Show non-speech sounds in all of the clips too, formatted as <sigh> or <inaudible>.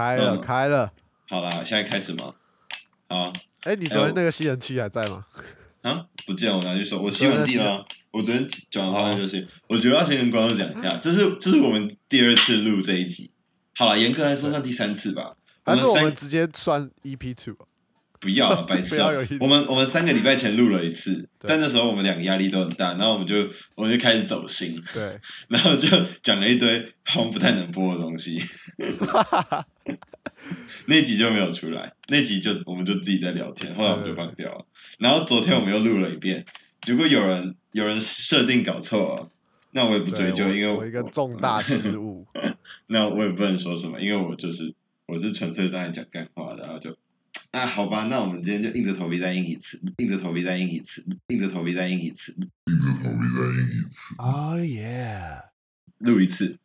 开了，嗯、开了。好啦，现在开始吗？好。哎、欸，你昨天那个吸尘器还在吗？啊，不见，我拿去收。我吸完地了。我昨天讲完话就是，我觉得要先跟观众讲一下，这是这是我们第二次录这一集。好了，严格来说算第三次吧。还是我们直接算 EP two？不要了，<laughs> 白痴！我们我们三个礼拜前录了一次，但那时候我们两个压力都很大，然后我们就我们就开始走心，对，<laughs> 然后就讲了一堆好像不太能播的东西，<laughs> 那集就没有出来，那集就我们就自己在聊天，后来我们就放掉了。然后昨天我们又录了一遍，如果有人有人设定搞错了，那我也不追究，因为我，我一个重大失误，那我也不能说什么，因为我就是我是纯粹在讲干话的，然后就。啊，好吧，那我们今天就硬着头皮再硬一次，硬着头皮再硬一次，硬着头皮再硬一次，硬着头皮再硬一次。Oh yeah，<laughs> 录一次。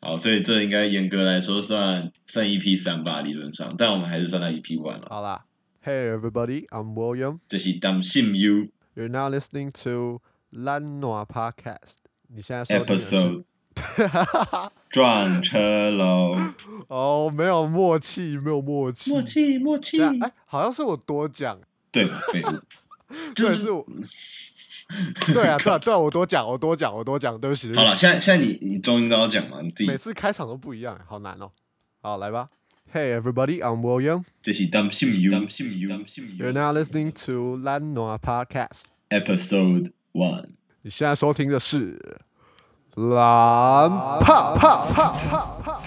好，所以这应该严格来说算算 EP 三吧，理论上，但我们还是算到 EP one 了。好啦，Hey everybody, I'm William。这是担心 you。You're now listening to Lanua Podcast。你现在收听的是 Episode。<laughs> 撞车喽！哦，没有默契，没有默契，默契，默契。哎，好像是我多讲，对嘛？废物，<laughs> 对，是我。对啊，<laughs> 对啊，对啊，我多讲，我多讲，我多讲，对不起。好了，现在现在你你终于都要讲嘛？你自己每次开场都不一样，好难哦。好，来吧。Hey everybody, I'm William。这是担心 you，担心 you，担心 you。You're now listening to 懒惰 Podcast Episode One。你现在收听的是。懒趴趴趴趴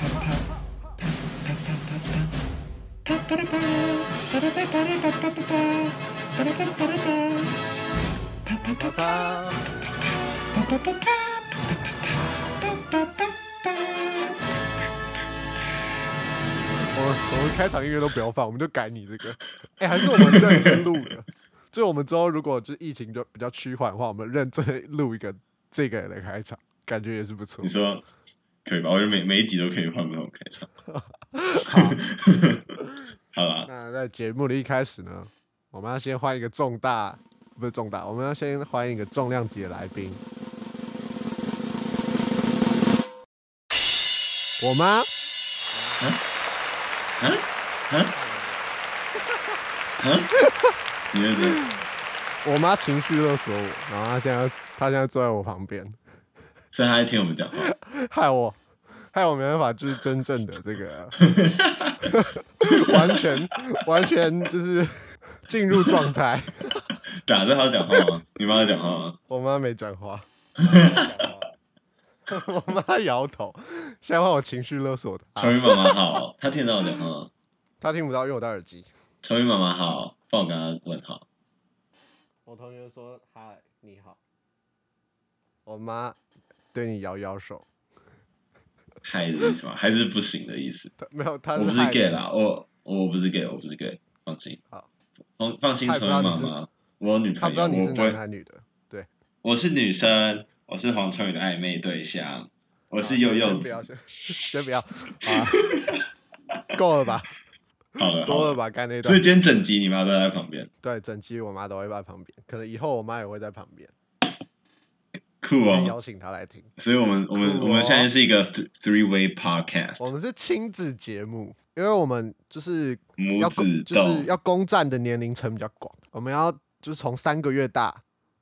我我们开场音乐都不要放，我们就改你这个。<laughs> 哎、欸，还是我们认真录的。<laughs> 就我们之后如果就疫情就比较趋缓的话，我们认真录一个这个的开场。感觉也是不错。你说可以吧？我觉得每每一集都可以换不同开场。好，<laughs> 好啦。那在节目的一开始呢，我们要先欢迎一个重大，不是重大，我们要先欢迎一个重量级的来宾。我妈。嗯？嗯？嗯？嗯？你认真？<laughs> 我妈情绪勒索我，然后她现在她现在坐在我旁边。所以他在听我们讲话，害我，害我没办法，就是真正的这个，<laughs> 完全完全就是进入状态。<laughs> 打着他讲话吗？你妈在讲话吗？我妈没讲话。<laughs> 我妈摇头。现在换我情绪勒索的。秋雨妈妈好，她听到我讲话。她听不到，因为我戴耳机。秋雨妈妈好，帮我跟她问好。我同学说：“嗨，你好。”我妈。对你摇摇手，嗨的意思吗？还是不行的意思？没有，他我不是 gay 啦，我我不是 gay，我不是 gay，放心。好，放放心，春雨妈妈，我有女朋友，他不知道你是男还是女的。对，我是女生，我是黄春雨的暧昧对象，我是柚柚子。<laughs> 先不要，好，够了吧？<laughs> 好了，多了吧？刚那段。所以今天整集你妈都在旁边。对，整集我妈都会在旁边，可能以后我妈也会在旁边。酷哦！邀请他来听，所以我们我们、哦、我们现在是一个 three way podcast，我们是亲子节目，因为我们就是要母子就是要攻占的年龄层比较广，我们要就是从三个月大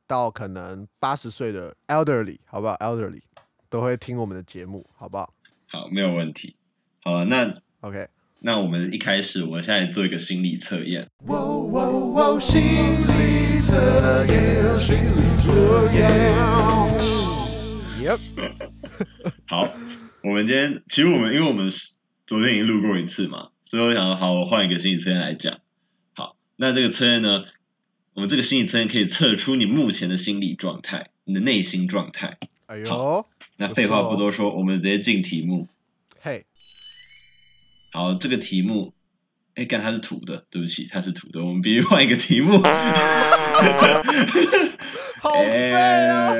到可能八十岁的 elderly，好不好？elderly 都会听我们的节目，好不好？好，没有问题。好了，那 OK，那我们一开始，我们现在做一个心理测验。哇哇哇！心理测验，心理测验。Yep. <laughs> 好，我们今天其实我们因为我们昨天已经录过一次嘛，所以我想说好，我换一个心理测验来讲。好，那这个测验呢，我们这个心理测验可以测出你目前的心理状态，你的内心状态。哎呦，好，那废话不多说，我们直接进题目。嘿，好，这个题目，哎，干它是土的，对不起，它是土的，我们必须换一个题目。<laughs> 好废啊！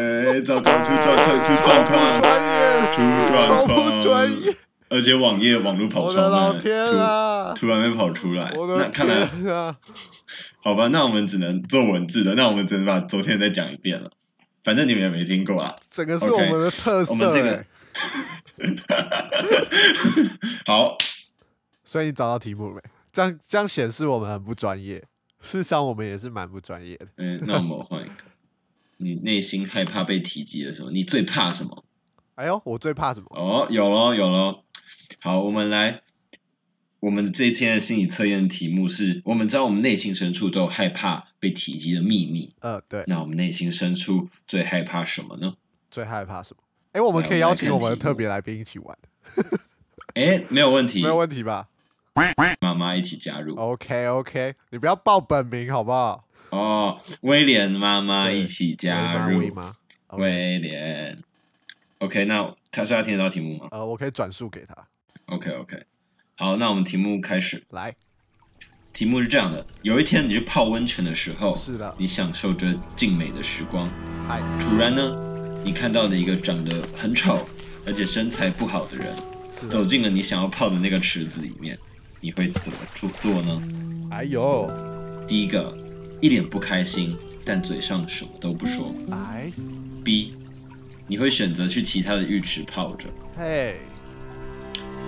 糟糕，出状况，出状况，出状况，专业，而且网页网络跑出来，我的老天啊！突然被跑出来，我的天啊！那看来，<laughs> 好吧，那我们只能做文字的，那我们只能把昨天再讲一遍了。反正你们也没听过啊，整个是我们的特色。Okay, 我们这个，<laughs> 好，所以你找到题目没？这样这样显示我们很不专业。事实上，我们也是蛮不专业的。嗯，那我们换一个。你内心害怕被提及的时候，你最怕什么？哎呦，我最怕什么？哦，有喽，有喽。好，我们来，我们这一天的心理测验题目是：我们知道我们内心深处都有害怕被提及的秘密。呃，对。那我们内心深处最害怕什么呢？最害怕什么？哎，我们可以邀请我们的特别来宾一起玩。<laughs> 哎，没有问题，没有问题吧？妈妈一起加入。OK，OK，你不要报本名好不好？哦，威廉妈妈一起加入。威廉。OK，那他说他听得到题目吗？呃，我可以转述给他。OK，OK。好，那我们题目开始。来，题目是这样的：有一天你去泡温泉的时候，是的，你享受着静美的时光。嗨，突然呢，你看到了一个长得很丑而且身材不好的人，走进了你想要泡的那个池子里面。你会怎么做做呢？哎呦，第一个，一脸不开心，但嘴上什么都不说。哎，B，你会选择去其他的浴池泡着。嘿，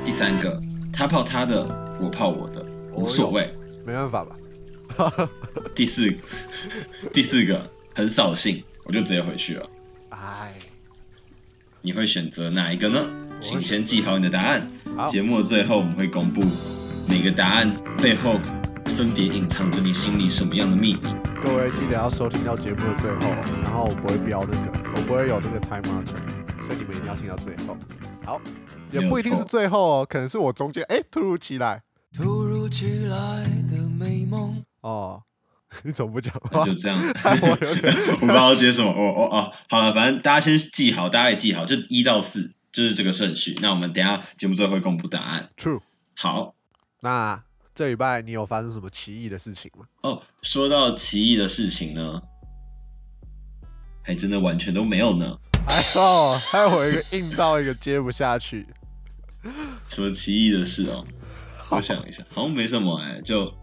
第三个，他泡他的，我泡我的，无所谓。没办法吧？<laughs> 第四，<laughs> 第四个，很扫兴，我就直接回去了。哎，你会选择哪一个呢？请先记好你的答案。节目的最后我们会公布。每个答案背后分别隐藏着你心里什么样的秘密？各位记得要收听到节目的最后，然后我不会标那个，我不会有那个 time marker，所以你们一定要听到最后。好，也不一定是最后哦，可能是我中间哎，突如其来，突如其来的美梦。哦，<laughs> 你怎么不讲话？就这样，<laughs> 我我不知道接什么。哦哦哦，好了，反正大家先记好，大家也记好，就一到四就是这个顺序。那我们等下节目最后会公布答案。True，好。那这礼拜你有发生什么奇异的事情吗？哦，说到奇异的事情呢，还真的完全都没有呢。哎哦，还有我一个硬到一个接不下去。什么奇异的事哦？我想一下，<laughs> 好像没什么哎、欸，就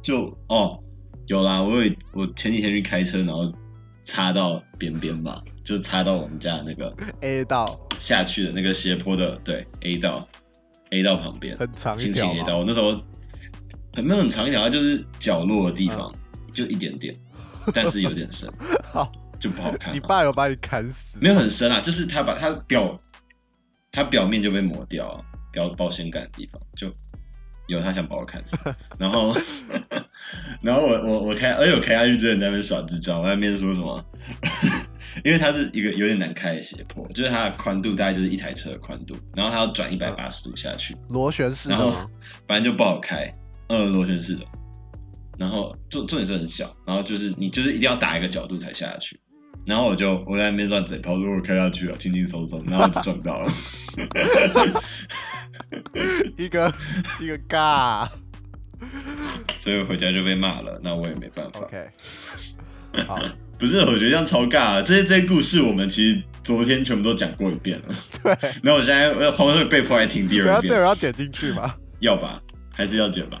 就哦，有啦，我有我前几天去开车，然后擦到边边吧，就擦到我们家那个 A 道下去的那个斜坡的，对 A 道。A 道旁边很长一条，A 道，我那时候很没有很长一条，它就是角落的地方，嗯、就一点点，但是有点深，<laughs> 好就不好看。你爸有把你砍死？没有很深啊，就是他把他表，他表面就被磨掉了，表保险杆的地方就有他想把我砍死，<laughs> 然后 <laughs> 然后我我我开，而且我开下去之前在那边耍智障，我在那边说什么？因为它是一个有点难开的斜坡，就是它的宽度大概就是一台车的宽度，然后它要转一百八十度下去，螺旋式的，然后反正就不好开，呃，螺旋式的，然后重重点是很小，然后就是你就是一定要打一个角度才下得去，然后我就我在那边乱嘴炮，如果开下去了，轻轻松松，然后就撞到了，<laughs> 一个一个尬，所以我回家就被骂了，那我也没办法。OK，好。不是，我觉得这样超尬啊！这些这些故事，我们其实昨天全部都讲过一遍了。对。那我现在我后面会被迫来听第二遍。不要这个要剪进去吗？要吧，还是要剪吧。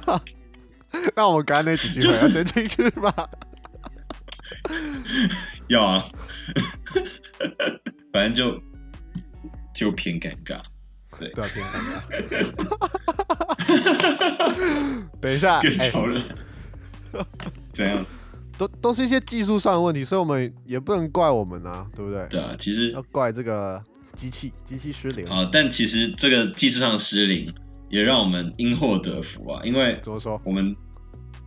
那我们刚才那几句话要剪进去吗？要啊。<laughs> 反正就就偏尴尬。对。对，偏尴尬。<laughs> 等一下。更讨人。<laughs> 怎样？都都是一些技术上的问题，所以我们也不能怪我们啊，对不对？对啊，其实要怪这个机器，机器失灵啊。但其实这个技术上失灵也让我们因祸得福啊，因为怎么说？我们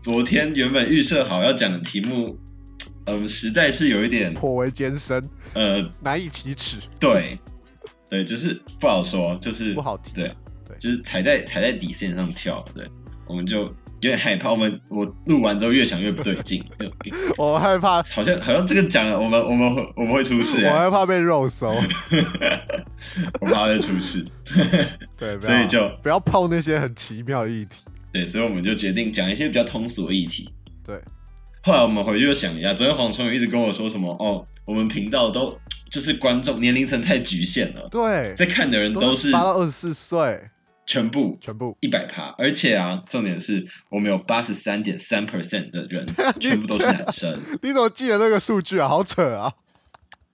昨天原本预设好要讲的题目，嗯，实在是有一点颇为艰深，呃，难以启齿。对，对，就是不好说，就是不好提。对，对，就是踩在踩在底线上跳。对，我们就。有点害怕，我们我录完之后越想越不对劲，<laughs> 我害怕，好像好像这个讲了，我们我们会我们会出事，我害怕被肉搜，<laughs> 我怕会出事，对，所以就不要碰那些很奇妙的议题，对，所以我们就决定讲一些比较通俗的议题，对。后来我们回去又想一下，昨天黄聪一直跟我说什么哦，我们频道都就是观众年龄层太局限了，对，在看的人都是八到二十四岁。全部全部一百趴，而且啊，重点是我们有八十三点三 percent 的人 <laughs> 全部都是男生。<laughs> 你怎么记得那个数据啊？好扯啊！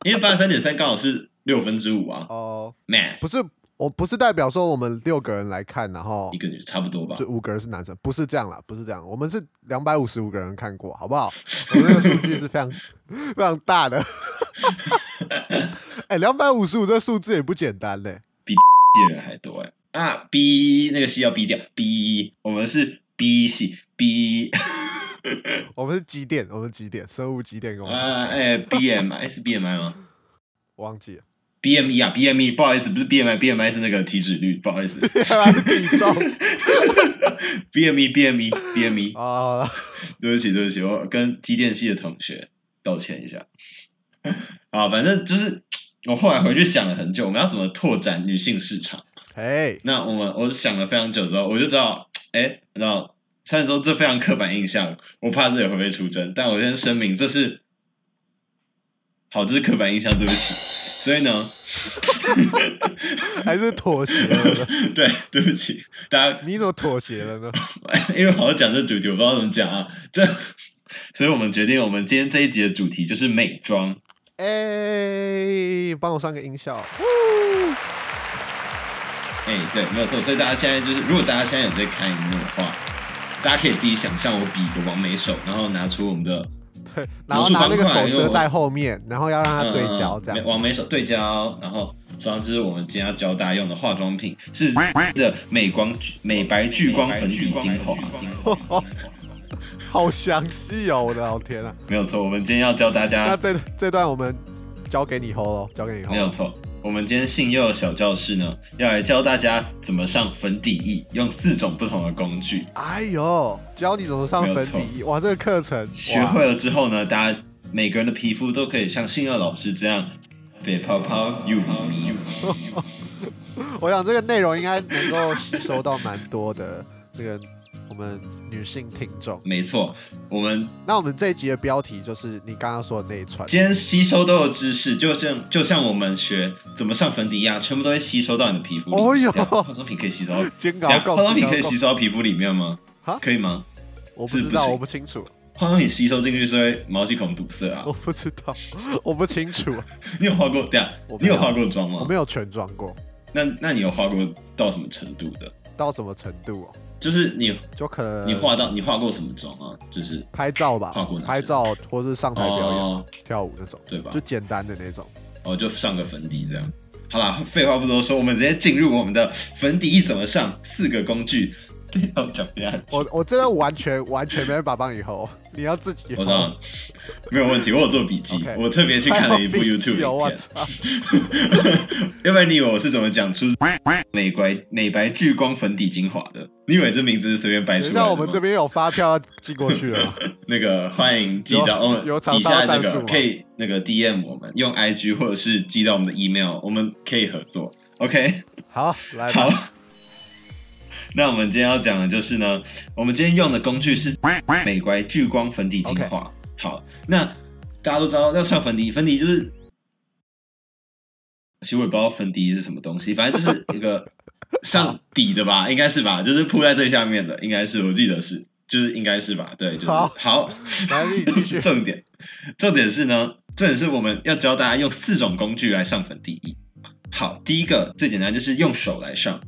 因为八十三点三刚好是六分之五啊。哦、uh，math 不是我不是代表说我们六个人来看，然后一个女差不多吧？就五个人是男生，不是这样啦，不是这样。我们是两百五十五个人看过，好不好？我们那个数据是非常 <laughs> 非常大的。哎、欸，两百五十五这数字也不简单嘞，比人还多哎。啊，B 那个 C 要 B 掉，B 我们是 B C B，<laughs> 我们是机电，我们机电生物机电工程。啊，哎、欸、，BMI 是 BMI 吗？忘记了。BME 啊，BME，不好意思，不是 BMI，BMI 是那个体脂率，不好意思。<laughs> 体重。BME，BME，BME。啊，对不起，对不起，我跟机电系的同学道歉一下。啊，反正就是我后来回去想了很久，我们要怎么拓展女性市场？哎，那我们我想了非常久之后，我就知道，哎，你知道，虽然说这非常刻板印象，我怕这也会被出征，但我先声明，这是好，这是刻板印象，对不起。所以呢，<laughs> 还是妥协了呢？<laughs> 对，对不起，大家。你怎么妥协了呢？<laughs> 因为好好讲这主题，我不知道怎么讲啊。这，所以我们决定，我们今天这一集的主题就是美妆。哎、欸，帮我上个音效。哎、欸，对，没有错。所以大家现在就是，如果大家现在有在看荧幕的话，大家可以自己想象，我比一个完美手，然后拿出我们的。<laughs> 对，然后拿那个手遮在后面，然后要让它对焦，这样。往眉手对焦，然后实际上就是我们今天要教大家用的化妆品是 <laughs> 的美光美白聚光粉底精华。<laughs> 好详细哦，我的老天啊！没有错，我们今天要教大家。那这这段我们交给你 hold 喽，交给你 hold。没有错。我们今天信佑小教室呢，要来教大家怎么上粉底液，用四种不同的工具。哎呦，教你怎么上粉底液，哇，这个课程学会了之后呢，大家每个人的皮肤都可以像信佑老师这样，白泡泡又咪咪。<laughs> 我想这个内容应该能够吸收到蛮多的这个。我们女性听众，没错，我们那我们这一集的标题就是你刚刚说的那一串。今天吸收到的知识，就像就像我们学怎么上粉底一样，全部都会吸收到你的皮肤里。哦哟，化妆品可以吸收到，化妆品可以吸收到皮肤里面吗？可以吗？我不知道，我不清楚。化妆品吸收进去是会毛细孔堵塞啊？我不知道，<laughs> 我不清楚。你有化过？对啊，你有化过妆吗？我没有全妆过。那那你有化过到什么程度的？到什么程度哦？就是你就可能你化到你化过什么妆啊？就是拍照吧，化过拍照或是上台表演、哦、跳舞那种，对吧？就简单的那种。哦，就上个粉底这样。好啦，废话不多说，我们直接进入我们的粉底一怎么上，四个工具。<laughs> 要怎么样，我我真的完全完全没办法帮你 hold，你要自己。我知道，没有问题，我有做笔记，okay, 我特别去看了一部 YouTube！<laughs> 要不然你以为我是怎么讲出美白美白聚光粉底精华的？你以为这名字是随便掰出来的？像我们这边有发票要寄过去了。<laughs> 那个欢迎寄到哦，有底下那个可以那个 DM 我们用 IG 或者是寄到我们的 email，我们可以合作。OK，好，来好。<laughs> 那我们今天要讲的就是呢，我们今天用的工具是 <laughs> 美白聚光粉底精华。好，那大家都知道要上粉底，粉底就是，其实我也不知道粉底是什么东西，反正就是一个 <laughs> 上底的吧，应该是吧，就是铺在最下面的，应该是，我记得是，就是应该是吧，对，就是好，好来继续。重点，重点是呢，重点是我们要教大家用四种工具来上粉底液。好，第一个最简单就是用手来上。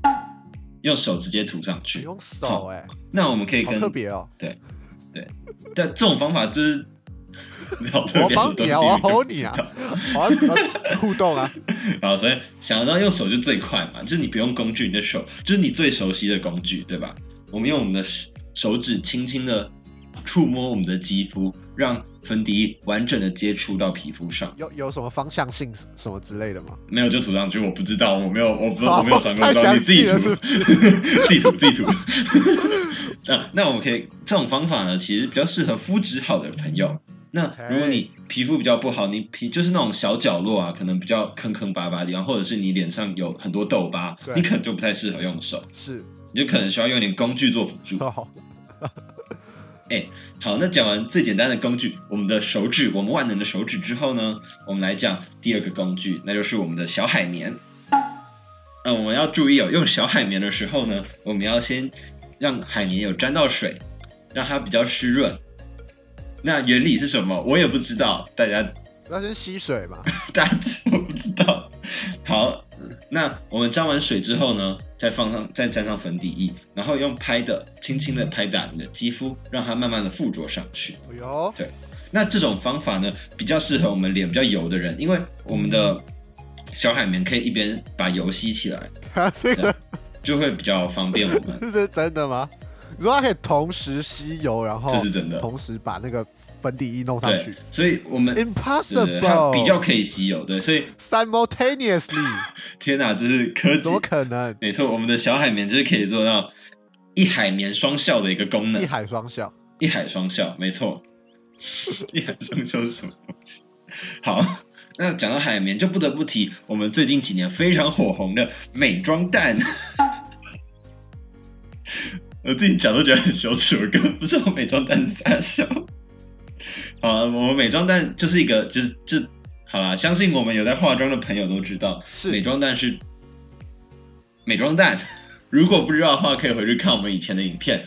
用手直接涂上去，用手哎、欸，那我们可以跟特别哦，对对，但这种方法就是，<laughs> 我帮你啊，我要 hold 你啊，我要互动啊，<laughs> 好，所以想到用手就最快嘛，就是你不用工具，你的手就是你最熟悉的工具，对吧？我们用我们的手指轻轻的触摸我们的肌肤，让粉底液完整的接触到皮肤上。有有什么方向性什么之类的吗？没有，就涂上去。我不知道，我没有，我不知道，我没有转过妆，你 <laughs> 自己涂，自己涂，自己涂。那那我们可以这种方法呢，其实比较适合肤质好的朋友。那如果你皮肤比较不好，你皮就是那种小角落啊，可能比较坑坑巴巴的地方，或者是你脸上有很多痘疤，你可能就不太适合用手。是，你就可能需要用点工具做辅助。哎、欸，好，那讲完最简单的工具，我们的手指，我们万能的手指之后呢，我们来讲第二个工具，那就是我们的小海绵。嗯、呃，我们要注意哦，用小海绵的时候呢，我们要先让海绵有沾到水，让它比较湿润。那原理是什么？我也不知道，大家那先吸水嘛？<laughs> 大家我不知道。好，那我们沾完水之后呢，再放上，再沾上粉底液，然后用拍的，轻轻的拍打你的肌肤，让它慢慢的附着上去。哎呦，对，那这种方法呢，比较适合我们脸比较油的人，因为我们的小海绵可以一边把油吸起来，啊，这个就会比较方便我们。这 <laughs> 是真的吗？如果它可以同时吸油，然后这是真的，同时把那个粉底液弄上去，所以我们 impossible 它比较可以吸油，对，所以 simultaneously，<laughs> 天哪，这是科技，怎么可能？没错，我们的小海绵就是可以做到一海绵双效的一个功能，一海双效，一海双效，没错，<laughs> 一海双效是什么东西？好，那讲到海绵，就不得不提我们最近几年非常火红的美妆蛋。<laughs> 我自己讲都觉得很羞耻，我根本不知道美妆蛋是啥笑。好，我们美妆蛋就是一个，就是就好啦。相信我们有在化妆的朋友都知道，是美妆蛋是美妆蛋。<laughs> 如果不知道的话，可以回去看我们以前的影片。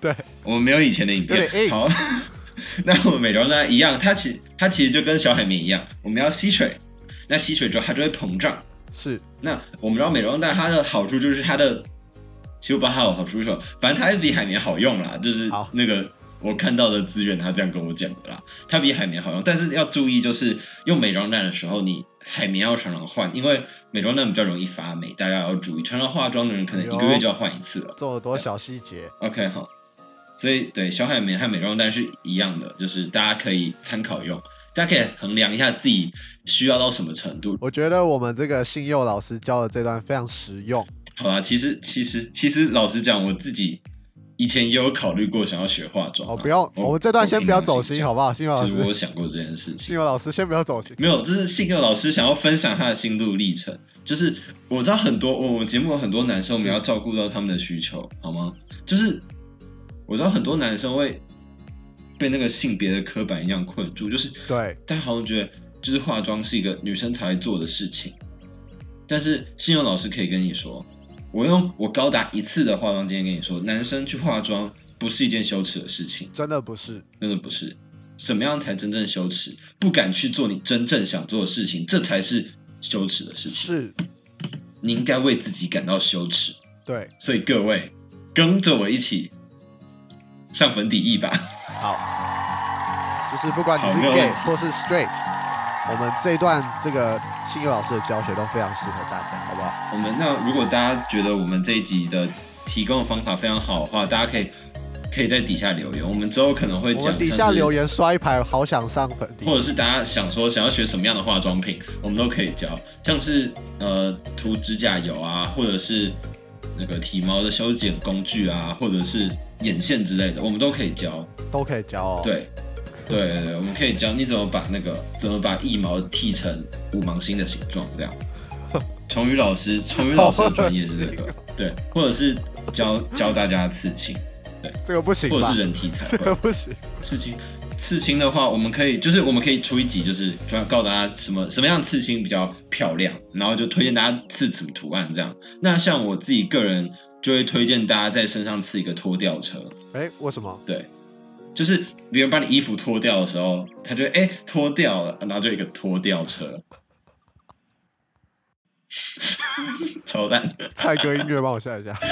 对，我们没有以前的影片。好，<laughs> 那我们美妆蛋一样，它其它其实就跟小海绵一样，我们要吸水，那吸水之后它就会膨胀。是，那我们知道美妆蛋它的好处就是它的。其实不它有好处是什么？反正它还是比海绵好用啦，就是那个我看到的资源，他这样跟我讲的啦。它比海绵好用，但是要注意，就是用美妆蛋的时候，你海绵要常常换，因为美妆蛋比较容易发霉，大家要注意。常常化妆的人可能一个月就要换一次了。做了多小细节？OK 好，所以对小海绵和美妆蛋是一样的，就是大家可以参考用，大家可以衡量一下自己需要到什么程度。我觉得我们这个信佑老师教的这段非常实用。好啦，其实其实其实老实讲，我自己以前也有考虑过想要学化妆。哦，不要，我们这段先不要走心，好不好？信佑老师，其实我想过这件事情。信佑老师，先不要走心。没有，就是信佑老师想要分享他的心路历程。就是我知道很多，我们节目有很多男生，我们要照顾到他们的需求，好吗？就是我知道很多男生会被那个性别的刻板一样困住，就是对，大家好像觉得就是化妆是一个女生才做的事情，但是信佑老师可以跟你说。我用我高达一次的化妆经验跟你说，男生去化妆不是一件羞耻的事情，真的不是，真的不是。什么样才真正羞耻？不敢去做你真正想做的事情，这才是羞耻的事情。是，你应该为自己感到羞耻。对，所以各位跟着我一起上粉底液吧。好，就是不管你是 gay 或是 straight。我们这一段这个信佑老师的教学都非常适合大家，好不好？我们那如果大家觉得我们这一集的提供的方法非常好的话，大家可以可以在底下留言，我们之后可能会讲。我们底下留言刷一排，好想上粉底，或者是大家想说想要学什么样的化妆品，我们都可以教，像是呃涂指甲油啊，或者是那个体毛的修剪工具啊，或者是眼线之类的，我们都可以教，都可以教哦。对。对对对，我们可以教你怎么把那个怎么把一毛剃成五芒星的形状，这样。<laughs> 崇宇老师，崇宇老师的专业是这个，<laughs> 对，或者是教教大家刺青，对，这个不行，或者是人体彩绘，这个不行。刺青，刺青的话，我们可以就是我们可以出一集，就是主要告诉大家什么什么样刺青比较漂亮，然后就推荐大家刺什么图案这样。那像我自己个人就会推荐大家在身上刺一个拖吊车。哎，为什么？对。就是别人把你衣服脱掉的时候，他就哎脱掉了，然后就一个拖吊车，<laughs> 超蛋。蔡哥音乐帮我下一下。<laughs>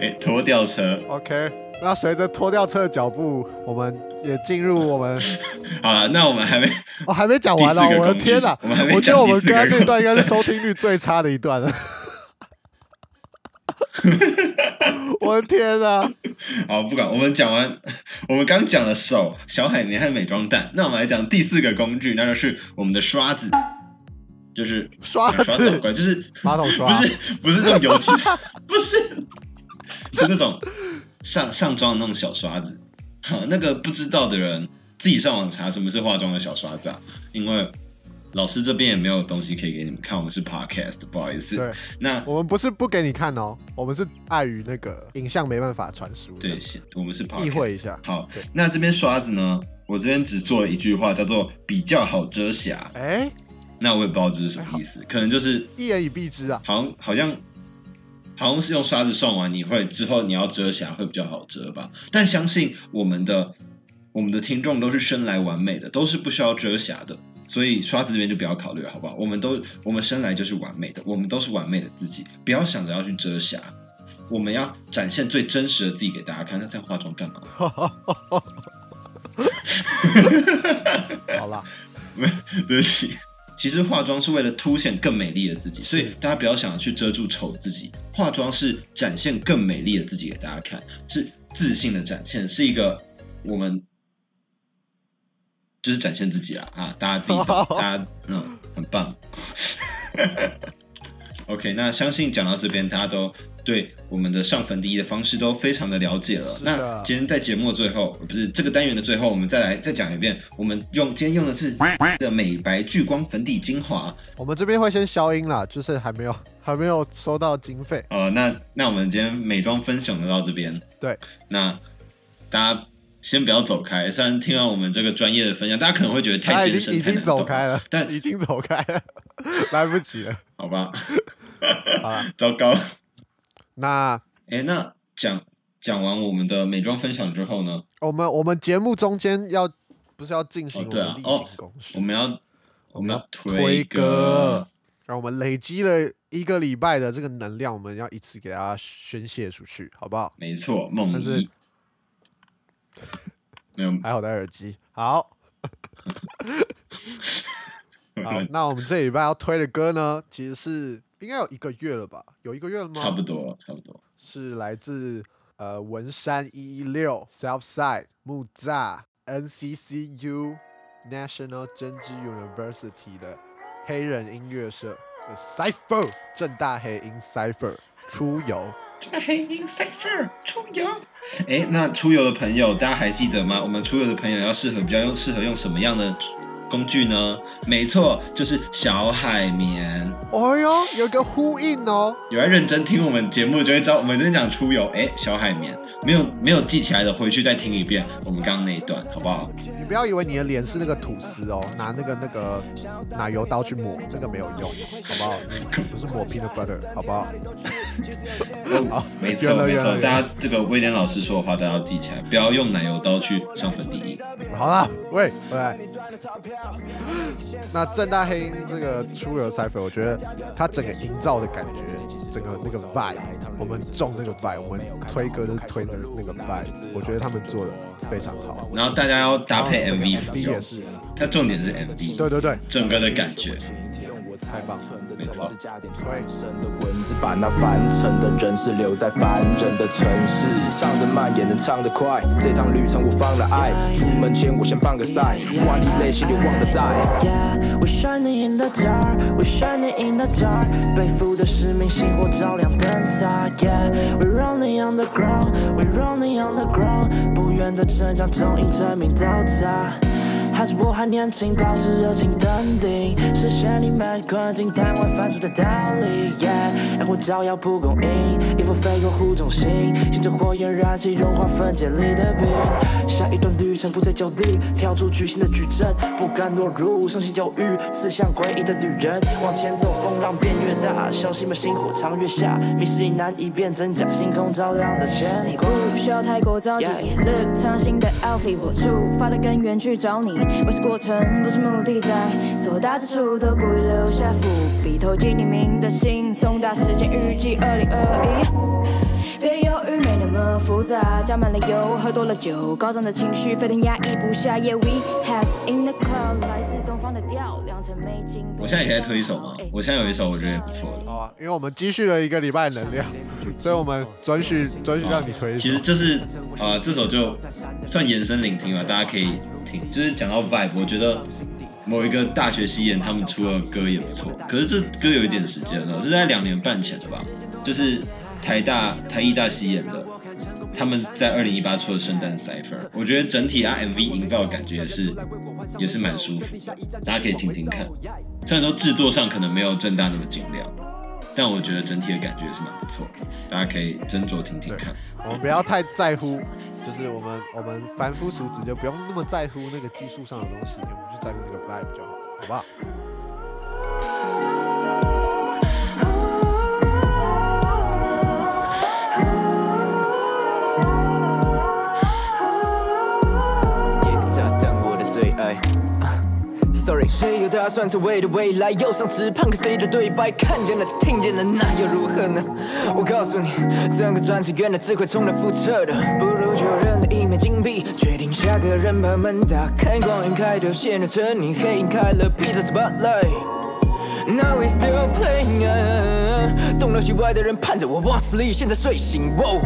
哎，拖吊车。OK，那随着拖吊车的脚步，我们也进入我们。<laughs> 好了，那我们还没，哦，还没讲完呢。我的天哪，我，我觉得我们刚刚那段应该是收听率最差的一段了。<laughs> 我的天啊！<laughs> 好，不管我们讲完，<laughs> 我们刚讲了手、小海绵和美妆蛋，那我们来讲第四个工具，那就是我们的刷子，就是刷子，刷子，就是马桶刷，不是不是这种油漆，不是，是那种上上妆的那种小刷子。好，那个不知道的人自己上网查什么是化妆的小刷子啊，因为。老师这边也没有东西可以给你们看，我们是 podcast，不好意思。对，那我们不是不给你看哦，我们是碍于那个影像没办法传输。对，我们是 podcast，意会一下。好，那这边刷子呢？我这边只做了一句话，叫做比较好遮瑕。哎，那我也不知道这是什么意思，可能就是一言以蔽之啊。好像好像好像是用刷子刷完，你会之后你要遮瑕会比较好遮吧？但相信我们的我们的听众都是生来完美的，都是不需要遮瑕的。所以刷子这边就不要考虑了，好不好？我们都我们生来就是完美的，我们都是完美的自己，不要想着要去遮瑕，我们要展现最真实的自己给大家看。那这样化妆干嘛？好了，没，<laughs> 对不起。其实化妆是为了凸显更美丽的自己，所以大家不要想着去遮住丑自己。化妆是展现更美丽的自己给大家看，是自信的展现，是一个我们就是展现自己啊啊！大家自己懂，大家嗯，很棒。OK，那相信讲到这边，大家都。对我们的上粉底液的方式都非常的了解了。那今天在节目的最后，不是这个单元的最后，我们再来再讲一遍。我们用今天用的是 <laughs> 的美白聚光粉底精华。我们这边会先消音啦，就是还没有还没有收到经费。呃，那那我们今天美妆分享就到这边。对，那大家先不要走开。虽然听完我们这个专业的分享，大家可能会觉得太艰深，已经走开了，但已经走开了，<laughs> 来不及了，好吧？<laughs> 好 <laughs> 糟糕。那哎，那讲讲完我们的美妆分享之后呢？我们我们节目中间要不是要进行我们例行公事，我们要我们要推歌，让我们累积了一个礼拜的这个能量，我们要一次给大家宣泄出去，好不好？没错，梦遗没有，还好戴耳机。好，<laughs> 好，那我们这礼拜要推的歌呢，其实是。应该有一个月了吧？有一个月了吗？差不多，差不多。是来自呃文山一一六 Southside 木栅 NCCU National 真知 University 的黑人音乐社的 Cypher 政大黑音 Cipher 出游。这个黑鹰 Cypher 出游。哎，那出游的朋友，大家还记得吗？我们出游的朋友要适合比较用适合用什么样的？工具呢？没错，就是小海绵。哦哟，有个呼应哦。有在认真听我们节目，就会知道我们这边讲出游。哎，小海绵，没有没有记起来的，回去再听一遍我们刚刚那一段，好不好？你不要以为你的脸是那个吐司哦，拿那个那个奶油刀去抹，那个没有用，好不好？不是抹 peanut butter，好不好？<laughs> 好，没错没错，大家这个威廉老师说的话，大家要记起来，不要用奶油刀去上粉底液。好了，喂喂。<laughs> 那正大黑音这个出了 Cypher，我觉得他整个营造的感觉，整个那个 vibe，我们中那个 vibe，我们推歌就是推的那个 vibe，我觉得他们做的非常好。然后大家要搭配 MV，MV 也是，它重点是 MV，对对对，整个的感觉。太棒了，没错。对。文字把那凡尘的人事留在凡人的城市，唱得慢也能唱得快。这趟旅程我放了爱，出门前我先办个赛，万里泪心里忘了带。Yeah, we shining in the dark, we shining in the dark，背负的使命，星火照亮灯塔。Yeah, we running on the ground, we running on the ground，不远的成长，终因证明到达。还是我还年轻，保持热情淡定，实现你们困境，摊完犯错的道理。Yeah，爱火照耀蒲公英，迎风飞过湖中心，迎着火焰燃起融化分解里的冰。下一段旅程不再焦虑，跳出巨星的矩阵，不甘落入伤心犹豫，刺向诡异的女人。往前走，风浪变越大，小心把星火藏月下，迷失已难以辨真假，星空照亮的前方。不需要太过着急创新的 outfit，我出发的根源去找你。我是过程，不是目的在，所有大之处都故意留下伏笔，投进匿名的信，送达时间预计二零二一。别犹豫，没那么复杂，加满了油，喝多了酒，高涨的情绪沸腾压抑不下。Yeah, we have in the cloud，来自东方的调，良辰美景。我现在也可以推一首吗？我现在有一首我觉得也不错的。好啊，因为我们积蓄了一个礼拜的能量，<laughs> 所以我们准许准许让你推一首。其实就是啊、呃，这首就算延伸聆听吧，大家可以听。就是讲到 vibe，我觉得某一个大学西研他们出的歌也不错，可是这歌有一点时间了，是在两年半前的吧？就是台大台艺大西演的，他们在二零一八出的圣诞 Cypher，我觉得整体啊 MV 营造的感觉也是也是蛮舒服的，大家可以听听看。虽然说制作上可能没有正大那么精良。但我觉得整体的感觉是蛮不错，大家可以斟酌听听看。我们不要太在乎，就是我们我们凡夫俗子就不用那么在乎那个技术上的东西，我们就在乎那个 vibe 就好，好不好？Sorry。谁又打算在为的未来又上池旁，跟谁的对白？看见了，听见了，那又如何呢？我告诉你，整个专辑原来只会重来覆辙的，不如就扔了一枚金币，决定下个人把门打开，光影开头显得沉溺，黑影开了，披着 spotlight。Now we still playing，东倒西歪的人盼着我往死里，现在睡醒。，wo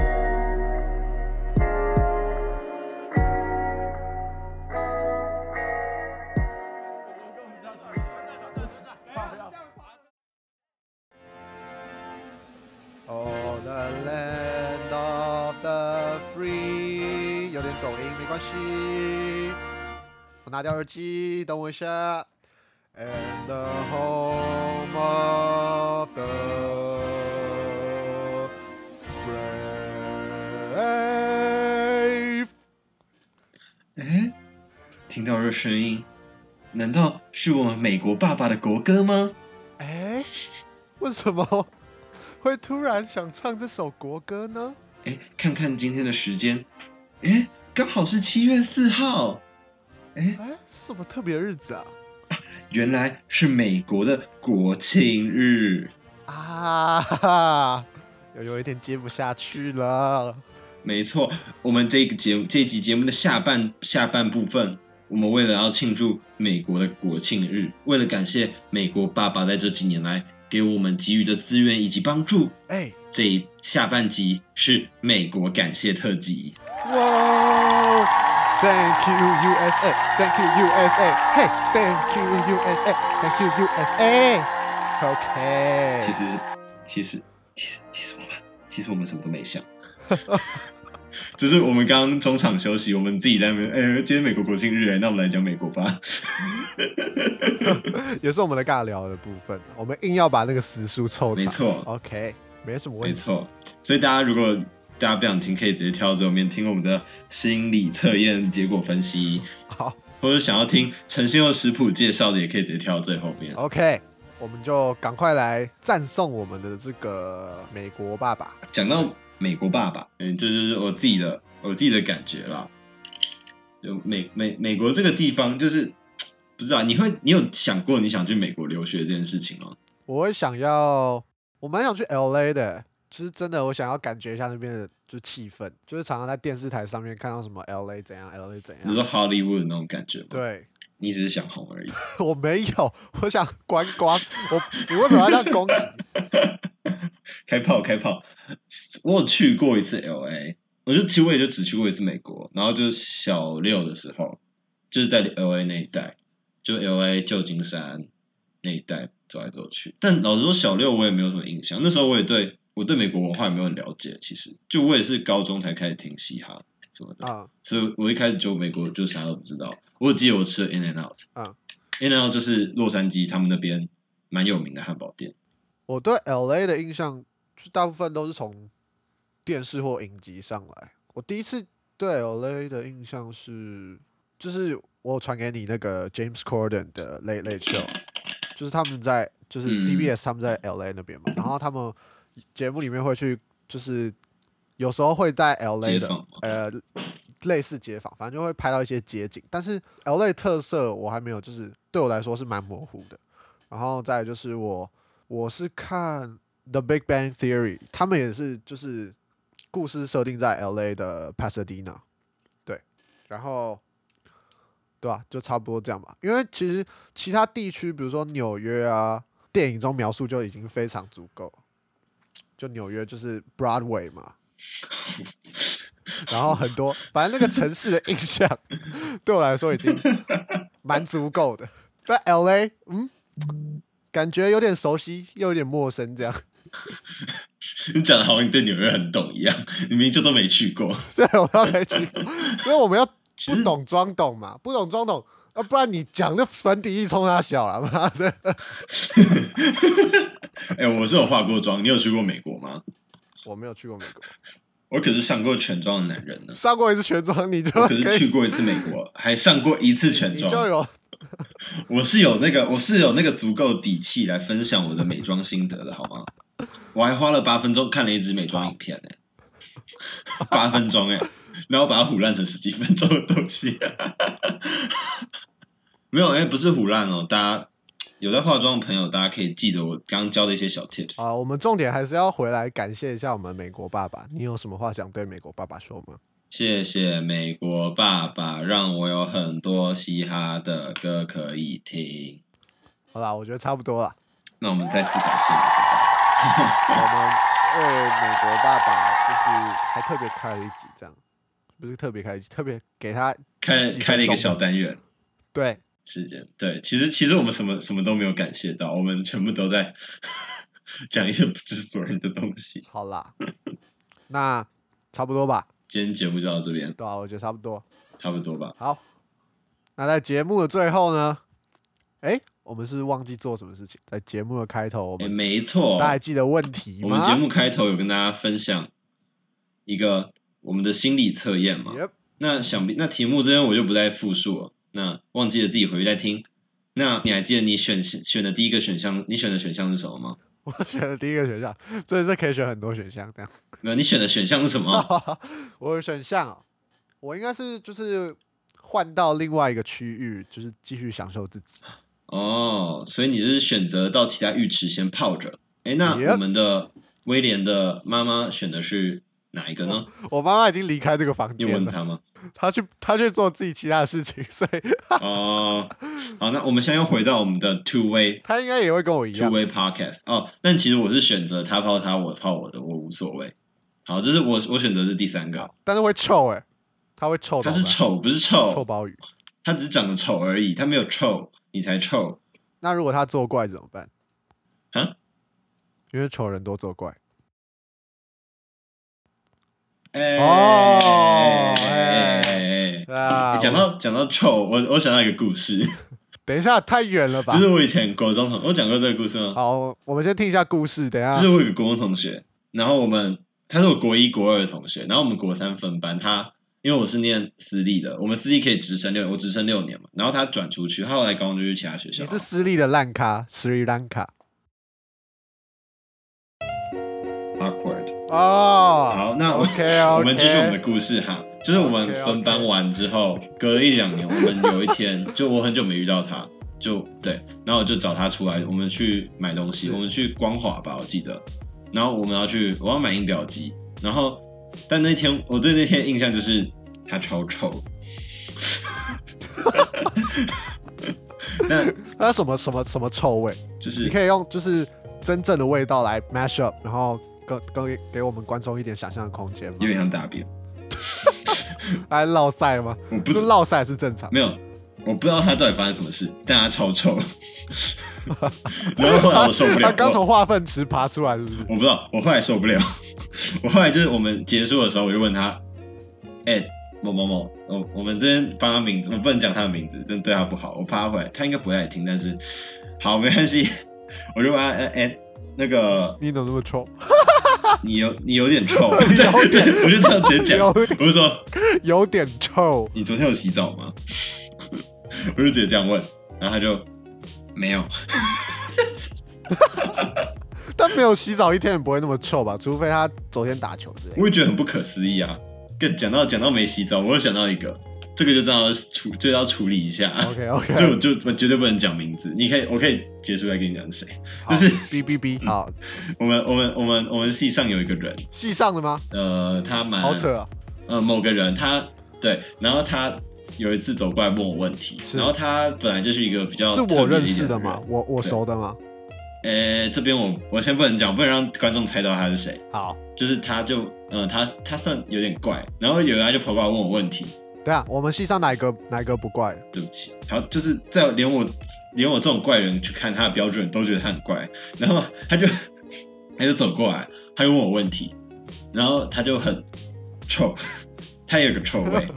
拿掉耳机，等我一下。And the home of the brave。哎，听到这声音，难道是我们美国爸爸的国歌吗？哎，为什么 <laughs> 会突然想唱这首国歌呢？哎，看看今天的时间，哎，刚好是七月四号。哎哎，什么特别日子啊？原来是美国的国庆日啊！又有一点接不下去了。没错，我们这个节目这集节目的下半下半部分，我们为了要庆祝美国的国庆日，为了感谢美国爸爸在这几年来给我们给予的资源以及帮助，哎，这下半集是美国感谢特辑。哇！Thank you USA, Thank you USA, Hey, Thank you USA, Thank you USA. OK。其实，其实，其实，其实我们，其实我们什么都没想，<laughs> 只是我们刚刚中场休息，我们自己在那边。哎、欸，今天美国国庆日，哎，那我们来讲美国吧。<laughs> 也是我们的尬聊的部分，我们硬要把那个时数凑成。没错，OK，没什么问题。没错，所以大家如果。大家不想听，可以直接跳这后面听我们的心理测验结果分析。好，或者想要听陈信佑食谱介绍的，也可以直接跳到最后面。OK，我们就赶快来赞颂我们的这个美国爸爸。讲到美国爸爸，嗯，这就是我自己的我自己的感觉啦。就美美美国这个地方，就是不知道你会你有想过你想去美国留学这件事情吗？我会想要，我蛮想去 LA 的。就是真的，我想要感觉一下那边的就气氛，就是常常在电视台上面看到什么 L A 怎样，L A 怎样，你说 Hollywood 那种感觉吗？对，你只是想红而已。<laughs> 我没有，我想观光。我你为什么要这样攻击？<laughs> 开炮开炮！我有去过一次 L A，我就其实我也就只去过一次美国，然后就是小六的时候，就是在 L A 那一带，就 L A 旧金山那一带走来走去。但老实说，小六我也没有什么印象，那时候我也对。我对美国文化也没有很了解，其实就我也是高中才开始听嘻哈什么的啊，所以我一开始就美国就啥都不知道。我记得我吃了 In and Out 啊，In and Out 就是洛杉矶他们那边蛮有名的汉堡店。我对 LA 的印象就大部分都是从电视或影集上来。我第一次对 LA 的印象是，就是我传给你那个 James Corden 的 Late Late Show，就是他们在就是 CBS 他们在 LA 那边嘛，嗯、然后他们。节目里面会去，就是有时候会在 L A 的呃类似街访，反正就会拍到一些街景。但是 L A 特色我还没有，就是对我来说是蛮模糊的。然后再就是我我是看 The Big Bang Theory，他们也是就是故事设定在 L A 的 Pasadena，对，然后对吧？就差不多这样吧。因为其实其他地区，比如说纽约啊，电影中描述就已经非常足够。就纽约就是 Broadway 嘛，然后很多，反正那个城市的印象对我来说已经蛮足够的。但 LA，嗯，感觉有点熟悉又有点陌生，这样。<laughs> 你讲的好像你对纽约很懂一样，你明明就都没去过。<laughs> 对，我都没去过，所以我们要不懂装懂嘛，不懂装懂，啊，不然你讲那粉底液冲他小了，妈的。<laughs> <laughs> 哎、欸，我是有化过妆。你有去过美国吗？我没有去过美国。<laughs> 我可是上过全妆的男人呢。上过一次全妆，你就可是去过一次美国，还上过一次全妆。就有。我是有那个，我是有那个足够底气来分享我的美妆心得的，好吗？我还花了八分钟看了一支美妆影片呢、欸，八分钟哎、欸，然后把它唬烂成十几分钟的东西。<laughs> 没有，哎、欸，不是唬烂哦，大家有在化妆的朋友，大家可以记得我刚刚教的一些小 tips 啊。我们重点还是要回来感谢一下我们美国爸爸，你有什么话想对美国爸爸说吗？谢谢美国爸爸，让我有很多嘻哈的歌可以听。好啦，我觉得差不多了。那我们再次感谢美国爸爸。我们为美国爸爸就是还特别开了一集，这样不是特别开一集，特别给他开开了一个小单元。对，时间对，其实其实我们什么什么都没有感谢到，我们全部都在 <laughs> 讲一些不知所云的东西。好啦，那差不多吧。今天节目就到这边，对啊，我觉得差不多，差不多吧。好，那在节目的最后呢，我们是，是忘记做什么事情？在节目的开头，我们、欸、没错，大家还记得问题吗？我们节目开头有跟大家分享一个我们的心理测验嘛？Yep. 那想必那题目这边我就不再复述了。那忘记了自己回去再听。那你还记得你选选的第一个选项？你选的选项是什么吗？<laughs> 我选的第一个选项，这是可以选很多选项这样。没有，你选的选项是什么？<laughs> 我的选项、哦，我应该是就是换到另外一个区域，就是继续享受自己。哦，所以你是选择到其他浴池先泡着。哎、欸，那我们的威廉的妈妈选的是哪一个呢？我妈妈已经离开这个房间了。你问他吗？他去，他去做自己其他的事情，所以哦，好，那我们现在又回到我们的 two way，<laughs> 他应该也会跟我一样 two way podcast 哦。但其实我是选择他泡他，我泡我的，我无所谓。好，这是我我选择是第三个，但是会臭哎、欸，他会臭，他是丑不是臭，臭鲍鱼，他只是长得丑而已，他没有臭，你才臭。那如果他作怪怎么办？啊？因为丑人多作怪。哎、哦，哎哎哎！讲到讲到臭，我我想到一个故事。等一下，太远了吧？就是我以前国中同，我讲过这个故事吗？好，我们先听一下故事。等一下，就是我有个国中同学，然后我们他是我国一国二的同学，然后我们国三分班。他因为我是念私立的，我们私立可以直升六，我直升六年嘛。然后他转出去，他后来高中就去其他学校。你是私立的烂咖，斯里兰卡。哦、oh，好，那 OK. <laughs> 我们继续我们的故事哈。就是我们分班完之后.隔了一两年，我们有一天，<laughs> 就我很久没遇到他，就对，然后我就找他出来，我们去买东西，我们去光华吧，我记得。然后我们要去，我要买印表机。然后，但那天我对那天印象就是他超臭。那 <laughs> 那什么什么什么臭味？就是你可以用就是真正的味道来 mash up，然后。给给给我们观众一点想象的空间吗，有点像大便，<laughs> 还落赛了吗？我不是落赛是正常，没有，我不知道他到底发生什么事，但他超臭，<laughs> 然后后来我受不了，他刚从化粪池爬出来是不是？我不知道，我后来受不了，我后来就是我们结束的时候，我就问他，哎、欸，某某某，我我们这边帮他名字，我不能讲他的名字，真的对他不好，我怕他回来，他应该不会来听，但是好没关系，我就问他，哎、欸，那个你怎么那么臭？<laughs> 你有你有点臭，<laughs> 有点我就这样直接讲，我就说有点臭。你昨天有洗澡吗？我就直接这样问，然后他就没有。<laughs> 但没有洗澡一天也不会那么臭吧？除非他昨天打球之类。我也觉得很不可思议啊！跟讲到讲到没洗澡，我又想到一个。这个就知道处就要处理一下。OK OK，<laughs> 这个就绝对不能讲名字。你可以，我可以结束来跟你讲谁。就是 B B B。好，我们我们我们我们系上有一个人，系上的吗？呃，他蛮好扯啊。呃，某个人他对，然后他有一次走过来问我问题，然后他本来就是一个比较是我认识的吗？我我熟的吗？呃，这边我我先不能讲，不能让观众猜到他是谁。好，就是他就嗯、呃，他他算有点怪，然后有人就跑过来问我问题。对啊，我们系上哪一个哪一个不怪？对不起，好，就是在连我连我这种怪人去看他的标准都觉得他很怪，然后他就 <laughs> 他就走过来，他就问我问题，然后他就很臭，他也有个臭味，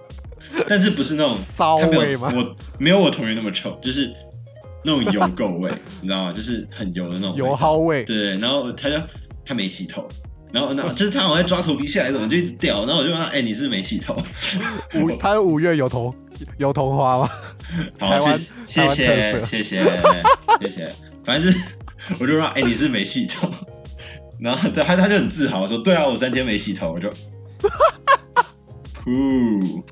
<laughs> 但是不是那种骚味吗？我没有我同学那么臭，就是那种油垢味，<laughs> 你知道吗？就是很油的那种油耗味。对，然后他就他没洗头。然后，然后就是他好像抓头皮下来，怎么就一直掉？然后我就问他：“哎、欸，你是没洗头？<laughs> 五，他有五月有头有头花吗？好，谢谢谢谢谢谢。反正是 <laughs> 我就说：哎、欸，你是没洗头？然后他他就很自豪说：对啊，我三天没洗头。我就，<laughs> 酷。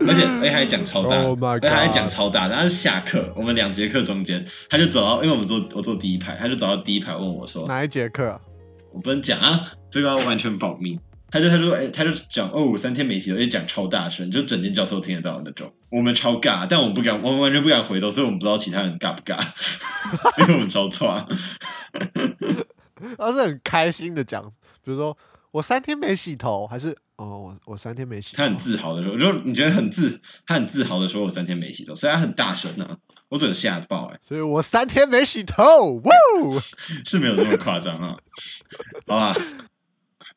而且而且还讲超大 Oh 而且还讲超大，他是下课，我们两节课中间，他就走到，因为我们坐我坐第一排，他就走到第一排问我说，哪一节课？我不能讲啊，这个要完全保密。他就他就说，哎、他就讲哦，我三天没洗头，而且讲超大声，就整间教授听得到的那种。我们超尬，但我们不敢，我们完全不敢回头，所以我们不知道其他人尬不尬，<laughs> 因为我们超错。他是很开心的讲，比如说我三天没洗头，还是哦，我我三天没洗。他很自豪的说，就你觉得很自，他很自豪的说，我三天没洗头，虽然他很大声啊，我整个吓爆哎、欸，所以我三天没洗头，哇！<laughs> 是没有这么夸张啊。好吧，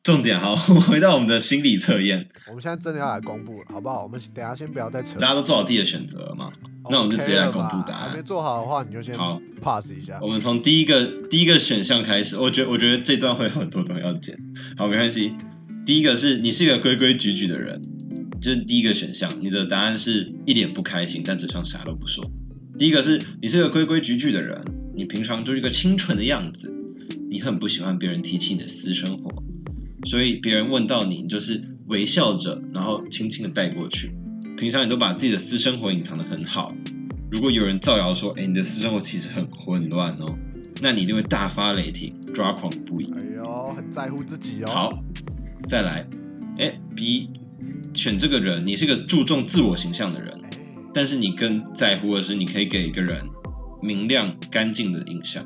重点好，回到我们的心理测验，我们现在真的要来公布了，好不好？我们等下先不要再扯。大家都做好自己的选择了吗？那我们就直接来公布答案。还没做好的话，你就先好 pass 一下。我们从第一个第一个选项开始，我觉得我觉得这段会有很多东西要剪。好，没关系。第一个是你是一个规规矩矩的人，就是第一个选项，你的答案是一脸不开心，但嘴上啥都不说。第一个是你是个规规矩矩的人，你平常就是一个清纯的样子，你很不喜欢别人提起你的私生活，所以别人问到你，你就是微笑着，然后轻轻的带过去。平常你都把自己的私生活隐藏的很好，如果有人造谣说，哎，你的私生活其实很混乱哦，那你一定会大发雷霆，抓狂不已。哎呦，很在乎自己哦。好，再来，哎，B，选这个人，你是个注重自我形象的人，但是你更在乎的是，你可以给一个人明亮干净的印象，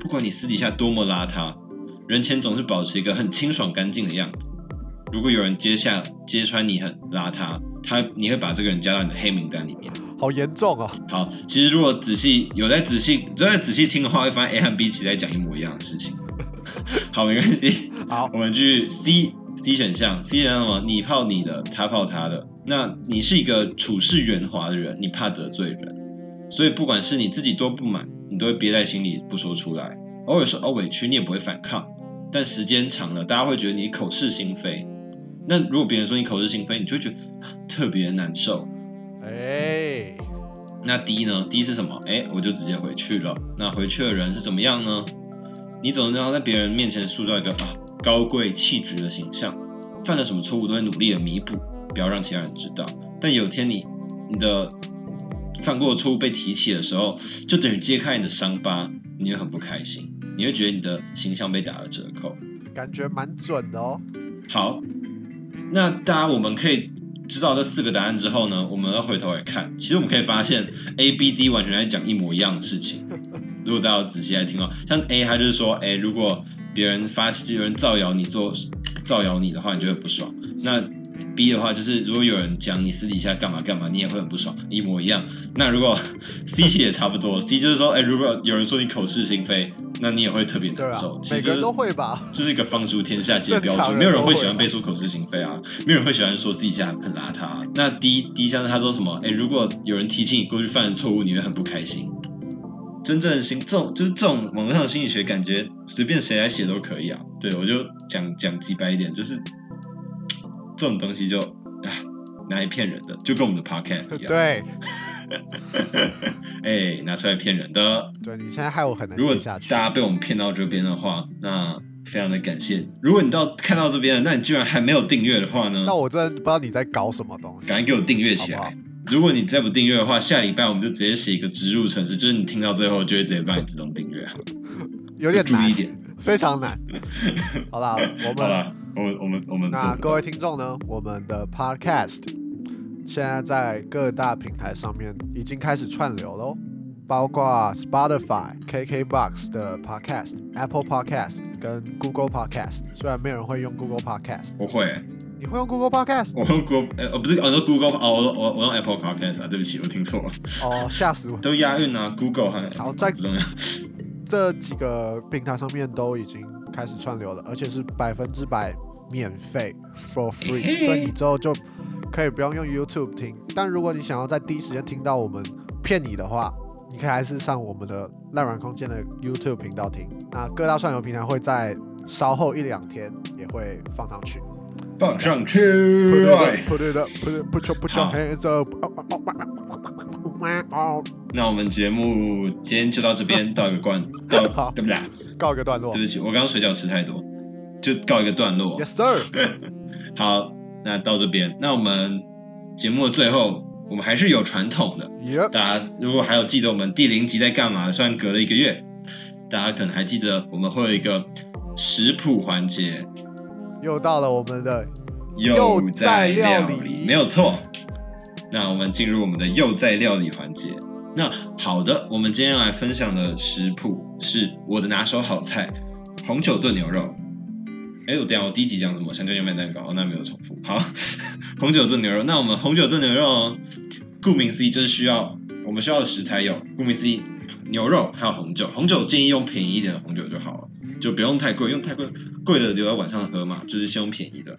不管你私底下多么邋遢，人前总是保持一个很清爽干净的样子。如果有人揭下揭穿你很邋遢，他你会把这个人加到你的黑名单里面。好严重啊。好，其实如果仔细有在仔细有在仔细听的话，会发现 A 和 B 其实在讲一模一样的事情。<laughs> 好，没关系。好，我们去 C C 选项，C 选项什么？你泡你的，他泡他的。那你是一个处事圆滑的人，你怕得罪人，所以不管是你自己多不满，你都会憋在心里不说出来。偶尔说哦委屈，你也不会反抗，但时间长了，大家会觉得你口是心非。那如果别人说你口是心非，你就会觉得特别难受。哎、欸，那 D 呢？D 是什么？哎、欸，我就直接回去了。那回去的人是怎么样呢？你总是要在别人面前塑造一个啊高贵气质的形象，犯了什么错误都会努力的弥补，不要让其他人知道。但有天你你的犯过的错误被提起的时候，就等于揭开你的伤疤，你会很不开心，你会觉得你的形象被打了折扣。感觉蛮准的哦。好。那大家我们可以知道这四个答案之后呢，我们要回头来看，其实我们可以发现 A、B、D 完全在讲一模一样的事情。如果大家仔细来听哦，像 A 他就是说，哎，如果别人发有人造谣你做造谣你的话，你就会不爽。那 B 的话就是，如果有人讲你私底下干嘛干嘛，你也会很不爽，一模一样。那如果 <laughs> C 其实也差不多，C 就是说，哎，如果有人说你口是心非，那你也会特别难受。对啊，每个人都会吧，就是一个放诸天下皆标准，没有人会喜欢被说口是心非啊，没有人会喜欢说私底下很邋遢啊。那 D D 像是他说什么，哎，如果有人提起你过去犯的错误，你会很不开心。真正的心，这种就是这种网络上的心理学，感觉随便谁来写都可以啊。对，我就讲讲直白一点，就是。这种东西就啊，拿来骗人的，就跟我们的 podcast 一样。对，<laughs> 哎、欸，拿出来骗人的。对，你现在害我很难如果下去。大家被我们骗到这边的话，那非常的感谢。如果你到看到这边了，那你居然还没有订阅的话呢？那我真的不知道你在搞什么东西。赶紧给我订阅起来。如果你再不订阅的话，下礼拜我们就直接写一个植入程式，就是你听到最后就会直接帮你自动订阅。<laughs> 有点难，注意一点，非常难。好啦，我们。我们我们我们那各位听众呢？我们的 Podcast 现在在各大平台上面已经开始串流喽，包括 Spotify、KKBox 的 Podcast、Apple Podcast 跟 Google Podcast。虽然没有人会用 Google Podcast，我会、欸。你会用 Google Podcast？我用 Google，呃、欸，不是，我用 Google，哦，我我我用 Apple Podcast 啊，对不起，我听错了。哦，吓死我！都押韵啊，Google 和好在这几个平台上面都已经开始串流了，而且是百分之百。免费，for free，所以你之后就可以不用用 YouTube 听。但如果你想要在第一时间听到我们骗你的话，你可以还是上我们的烂软空间的 YouTube 频道听。那各大串流平台会在稍后一两天也会放上去，放上去。Put it up，put it up，put your put your hands up。那我们节目今天就到这边，<laughs> 到一个关，到 <laughs> 对不对？告一个段落。对不起，我刚刚水饺吃太多。就告一个段落。Yes, sir. <laughs> 好，那到这边，那我们节目的最后，我们还是有传统的。大家如果还有记得我们第零集在干嘛，虽然隔了一个月，大家可能还记得我们会有一个食谱环节。又到了我们的又在料理，没有错。那我们进入我们的又在料理环节。那好的，我们今天要来分享的食谱是我的拿手好菜——红酒炖牛肉。哎，我等下我第一集讲什么？香蕉燕麦蛋糕，那没有重复。好，<laughs> 红酒炖牛肉。那我们红酒炖牛肉，顾名思义就是需要我们需要的食材有，顾名思义，牛肉还有红酒。红酒建议用便宜一点的红酒就好了，就不用太贵，用太贵贵的留在晚上喝嘛。就是先用便宜的，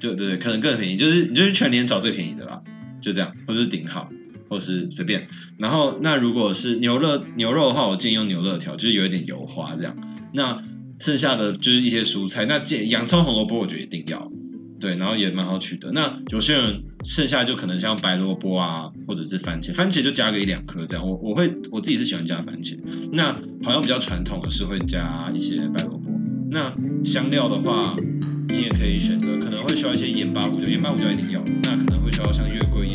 就对对，可能更便宜。就是你就是全年找最便宜的啦，就这样，或者是顶好，或是随便。然后那如果是牛肉牛肉的话，我建议用牛肉条，就是有一点油花这样。那剩下的就是一些蔬菜，那这洋葱、红萝卜，我觉得一定要，对，然后也蛮好取得。那有些人剩下就可能像白萝卜啊，或者是番茄，番茄就加个一两颗这样。我我会我自己是喜欢加番茄。那好像比较传统的是会加一些白萝卜。那香料的话，你也可以选择，可能会需要一些盐巴、胡椒，盐巴、胡椒一定要。那可能会需要像月桂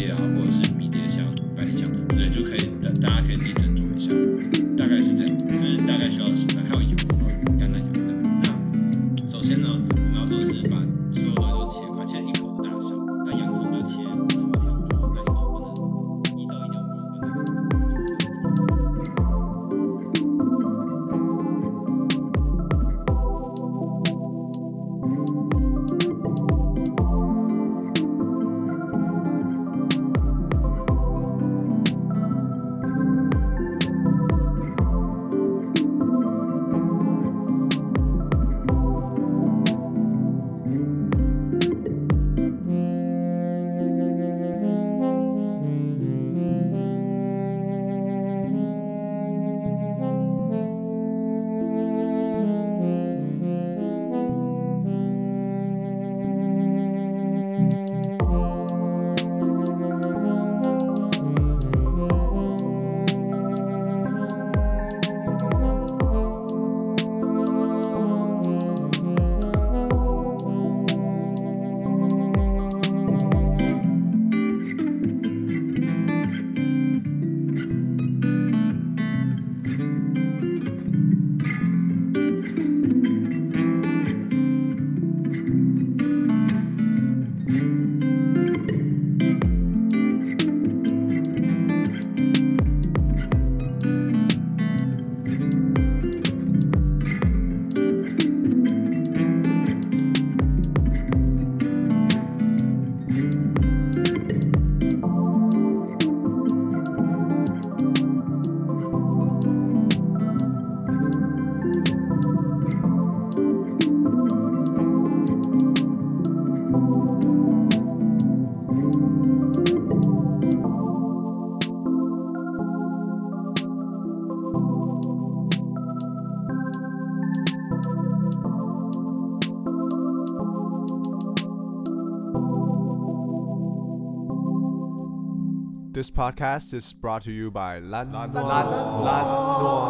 podcast is brought to you by 烂烂烂烂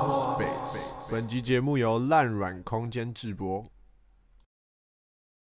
Space。本集节目由烂软空间制播。